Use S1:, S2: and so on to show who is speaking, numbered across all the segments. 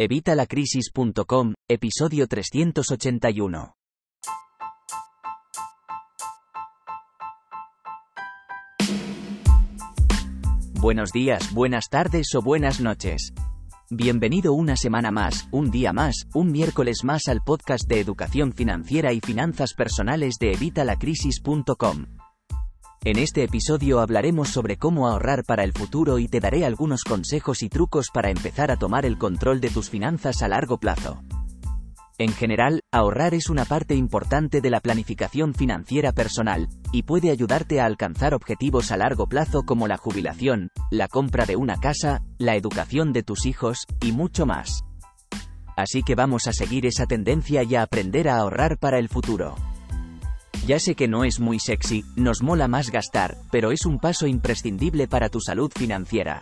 S1: Evitalacrisis.com, episodio 381. Buenos días, buenas tardes o buenas noches. Bienvenido una semana más, un día más, un miércoles más al podcast de educación financiera y finanzas personales de Evitalacrisis.com. En este episodio hablaremos sobre cómo ahorrar para el futuro y te daré algunos consejos y trucos para empezar a tomar el control de tus finanzas a largo plazo. En general, ahorrar es una parte importante de la planificación financiera personal, y puede ayudarte a alcanzar objetivos a largo plazo como la jubilación, la compra de una casa, la educación de tus hijos, y mucho más. Así que vamos a seguir esa tendencia y a aprender a ahorrar para el futuro. Ya sé que no es muy sexy, nos mola más gastar, pero es un paso imprescindible para tu salud financiera.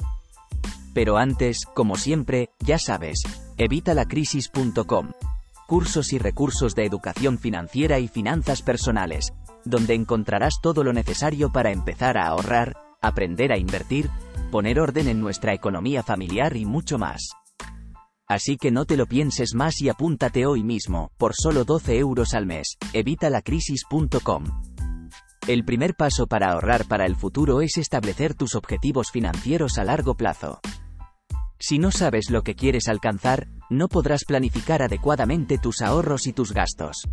S1: Pero antes, como siempre, ya sabes, evitalacrisis.com. Cursos y recursos de educación financiera y finanzas personales, donde encontrarás todo lo necesario para empezar a ahorrar, aprender a invertir, poner orden en nuestra economía familiar y mucho más. Así que no te lo pienses más y apúntate hoy mismo, por solo 12 euros al mes, evitalacrisis.com. El primer paso para ahorrar para el futuro es establecer tus objetivos financieros a largo plazo. Si no sabes lo que quieres alcanzar, no podrás planificar adecuadamente tus ahorros y tus gastos.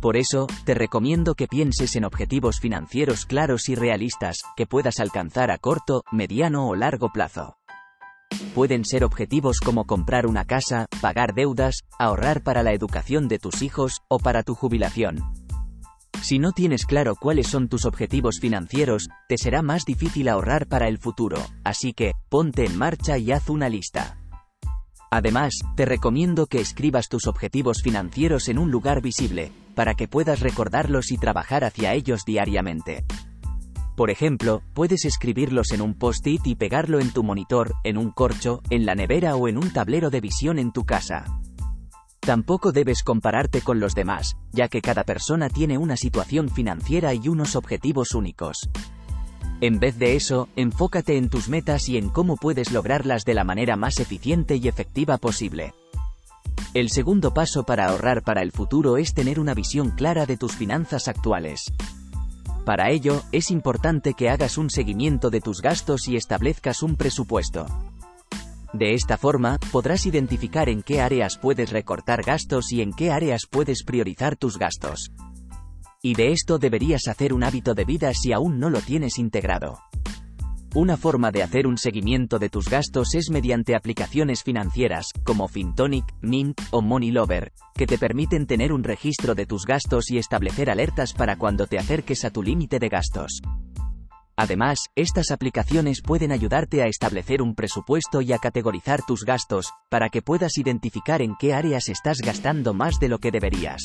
S1: Por eso, te recomiendo que pienses en objetivos financieros claros y realistas, que puedas alcanzar a corto, mediano o largo plazo. Pueden ser objetivos como comprar una casa, pagar deudas, ahorrar para la educación de tus hijos, o para tu jubilación. Si no tienes claro cuáles son tus objetivos financieros, te será más difícil ahorrar para el futuro, así que, ponte en marcha y haz una lista. Además, te recomiendo que escribas tus objetivos financieros en un lugar visible, para que puedas recordarlos y trabajar hacia ellos diariamente. Por ejemplo, puedes escribirlos en un post-it y pegarlo en tu monitor, en un corcho, en la nevera o en un tablero de visión en tu casa. Tampoco debes compararte con los demás, ya que cada persona tiene una situación financiera y unos objetivos únicos. En vez de eso, enfócate en tus metas y en cómo puedes lograrlas de la manera más eficiente y efectiva posible. El segundo paso para ahorrar para el futuro es tener una visión clara de tus finanzas actuales. Para ello, es importante que hagas un seguimiento de tus gastos y establezcas un presupuesto. De esta forma, podrás identificar en qué áreas puedes recortar gastos y en qué áreas puedes priorizar tus gastos. Y de esto deberías hacer un hábito de vida si aún no lo tienes integrado. Una forma de hacer un seguimiento de tus gastos es mediante aplicaciones financieras, como Fintonic, Mint o MoneyLover, que te permiten tener un registro de tus gastos y establecer alertas para cuando te acerques a tu límite de gastos. Además, estas aplicaciones pueden ayudarte a establecer un presupuesto y a categorizar tus gastos, para que puedas identificar en qué áreas estás gastando más de lo que deberías.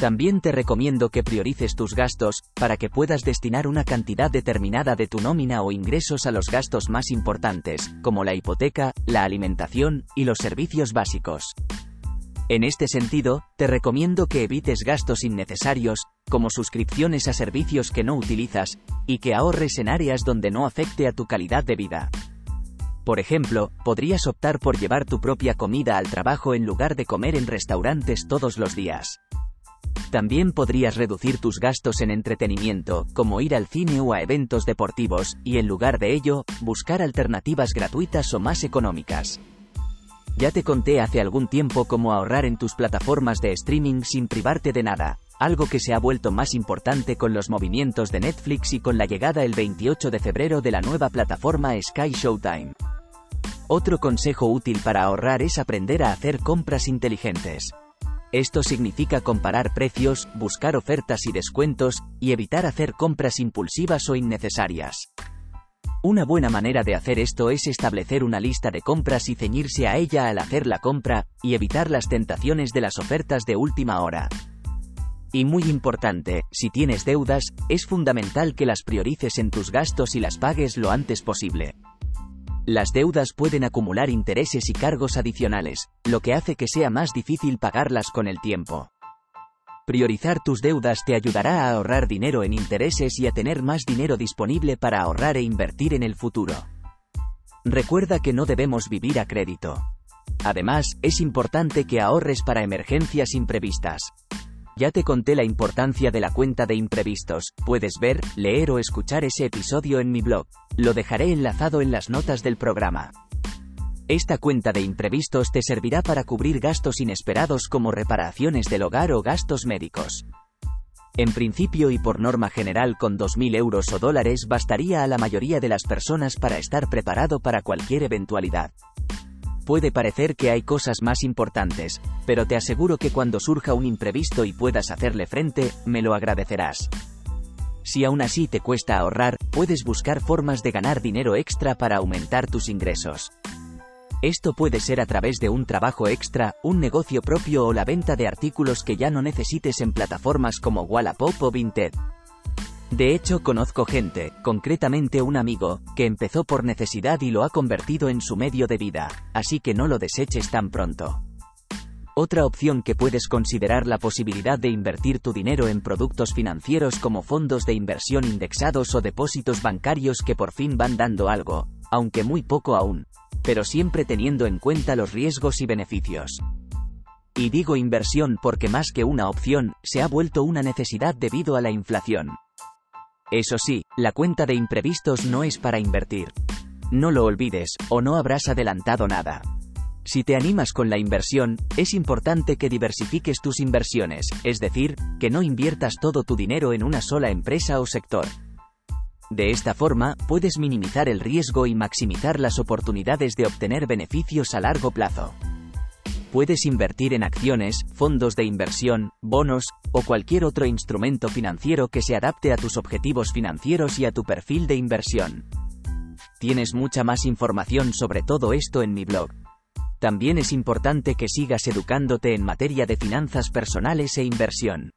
S1: También te recomiendo que priorices tus gastos, para que puedas destinar una cantidad determinada de tu nómina o ingresos a los gastos más importantes, como la hipoteca, la alimentación y los servicios básicos. En este sentido, te recomiendo que evites gastos innecesarios, como suscripciones a servicios que no utilizas, y que ahorres en áreas donde no afecte a tu calidad de vida. Por ejemplo, podrías optar por llevar tu propia comida al trabajo en lugar de comer en restaurantes todos los días. También podrías reducir tus gastos en entretenimiento, como ir al cine o a eventos deportivos, y en lugar de ello, buscar alternativas gratuitas o más económicas. Ya te conté hace algún tiempo cómo ahorrar en tus plataformas de streaming sin privarte de nada, algo que se ha vuelto más importante con los movimientos de Netflix y con la llegada el 28 de febrero de la nueva plataforma Sky Showtime. Otro consejo útil para ahorrar es aprender a hacer compras inteligentes. Esto significa comparar precios, buscar ofertas y descuentos, y evitar hacer compras impulsivas o innecesarias. Una buena manera de hacer esto es establecer una lista de compras y ceñirse a ella al hacer la compra, y evitar las tentaciones de las ofertas de última hora. Y muy importante, si tienes deudas, es fundamental que las priorices en tus gastos y las pagues lo antes posible. Las deudas pueden acumular intereses y cargos adicionales, lo que hace que sea más difícil pagarlas con el tiempo. Priorizar tus deudas te ayudará a ahorrar dinero en intereses y a tener más dinero disponible para ahorrar e invertir en el futuro. Recuerda que no debemos vivir a crédito. Además, es importante que ahorres para emergencias imprevistas. Ya te conté la importancia de la cuenta de imprevistos, puedes ver, leer o escuchar ese episodio en mi blog. Lo dejaré enlazado en las notas del programa. Esta cuenta de imprevistos te servirá para cubrir gastos inesperados como reparaciones del hogar o gastos médicos. En principio y por norma general con 2.000 euros o dólares bastaría a la mayoría de las personas para estar preparado para cualquier eventualidad. Puede parecer que hay cosas más importantes, pero te aseguro que cuando surja un imprevisto y puedas hacerle frente, me lo agradecerás. Si aún así te cuesta ahorrar, puedes buscar formas de ganar dinero extra para aumentar tus ingresos. Esto puede ser a través de un trabajo extra, un negocio propio o la venta de artículos que ya no necesites en plataformas como Wallapop o Vinted. De hecho, conozco gente, concretamente un amigo, que empezó por necesidad y lo ha convertido en su medio de vida, así que no lo deseches tan pronto. Otra opción que puedes considerar la posibilidad de invertir tu dinero en productos financieros como fondos de inversión indexados o depósitos bancarios que por fin van dando algo, aunque muy poco aún, pero siempre teniendo en cuenta los riesgos y beneficios. Y digo inversión porque más que una opción, se ha vuelto una necesidad debido a la inflación. Eso sí, la cuenta de imprevistos no es para invertir. No lo olvides, o no habrás adelantado nada. Si te animas con la inversión, es importante que diversifiques tus inversiones, es decir, que no inviertas todo tu dinero en una sola empresa o sector. De esta forma, puedes minimizar el riesgo y maximizar las oportunidades de obtener beneficios a largo plazo. Puedes invertir en acciones, fondos de inversión, bonos, o cualquier otro instrumento financiero que se adapte a tus objetivos financieros y a tu perfil de inversión. Tienes mucha más información sobre todo esto en mi blog. También es importante que sigas educándote en materia de finanzas personales e inversión.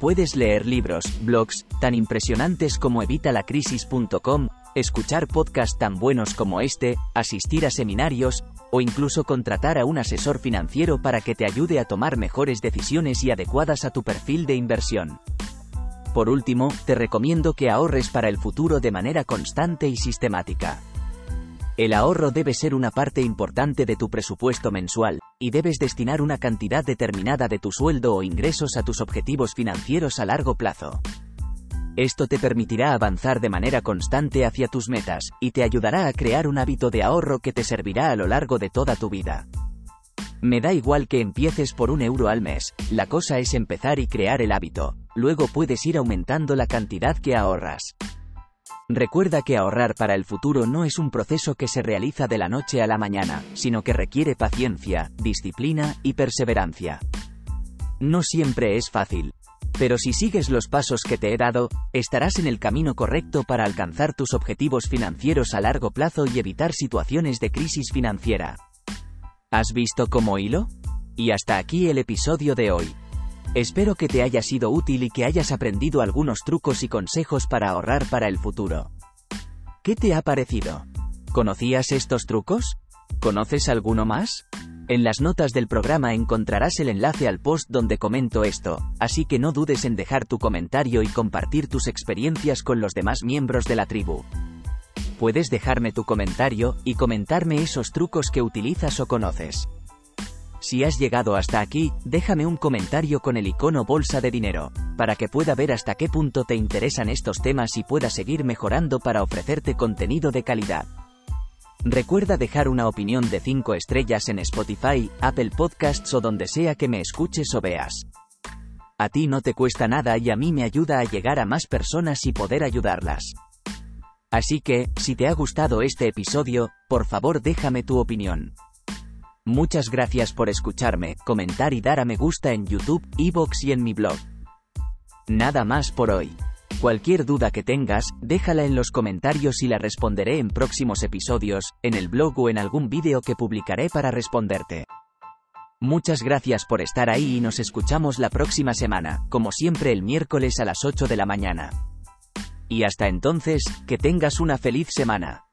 S1: Puedes leer libros, blogs, tan impresionantes como evitalacrisis.com, escuchar podcasts tan buenos como este, asistir a seminarios, o incluso contratar a un asesor financiero para que te ayude a tomar mejores decisiones y adecuadas a tu perfil de inversión. Por último, te recomiendo que ahorres para el futuro de manera constante y sistemática. El ahorro debe ser una parte importante de tu presupuesto mensual, y debes destinar una cantidad determinada de tu sueldo o ingresos a tus objetivos financieros a largo plazo. Esto te permitirá avanzar de manera constante hacia tus metas, y te ayudará a crear un hábito de ahorro que te servirá a lo largo de toda tu vida. Me da igual que empieces por un euro al mes, la cosa es empezar y crear el hábito, luego puedes ir aumentando la cantidad que ahorras. Recuerda que ahorrar para el futuro no es un proceso que se realiza de la noche a la mañana, sino que requiere paciencia, disciplina y perseverancia. No siempre es fácil, pero si sigues los pasos que te he dado, estarás en el camino correcto para alcanzar tus objetivos financieros a largo plazo y evitar situaciones de crisis financiera. ¿Has visto cómo hilo? Y hasta aquí el episodio de hoy. Espero que te haya sido útil y que hayas aprendido algunos trucos y consejos para ahorrar para el futuro. ¿Qué te ha parecido? ¿Conocías estos trucos? ¿Conoces alguno más? En las notas del programa encontrarás el enlace al post donde comento esto, así que no dudes en dejar tu comentario y compartir tus experiencias con los demás miembros de la tribu. Puedes dejarme tu comentario y comentarme esos trucos que utilizas o conoces. Si has llegado hasta aquí, déjame un comentario con el icono bolsa de dinero, para que pueda ver hasta qué punto te interesan estos temas y pueda seguir mejorando para ofrecerte contenido de calidad. Recuerda dejar una opinión de 5 estrellas en Spotify, Apple Podcasts o donde sea que me escuches o veas. A ti no te cuesta nada y a mí me ayuda a llegar a más personas y poder ayudarlas. Así que, si te ha gustado este episodio, por favor déjame tu opinión. Muchas gracias por escucharme, comentar y dar a me gusta en YouTube, Evox y en mi blog. Nada más por hoy. Cualquier duda que tengas, déjala en los comentarios y la responderé en próximos episodios, en el blog o en algún vídeo que publicaré para responderte. Muchas gracias por estar ahí y nos escuchamos la próxima semana, como siempre el miércoles a las 8 de la mañana. Y hasta entonces, que tengas una feliz semana.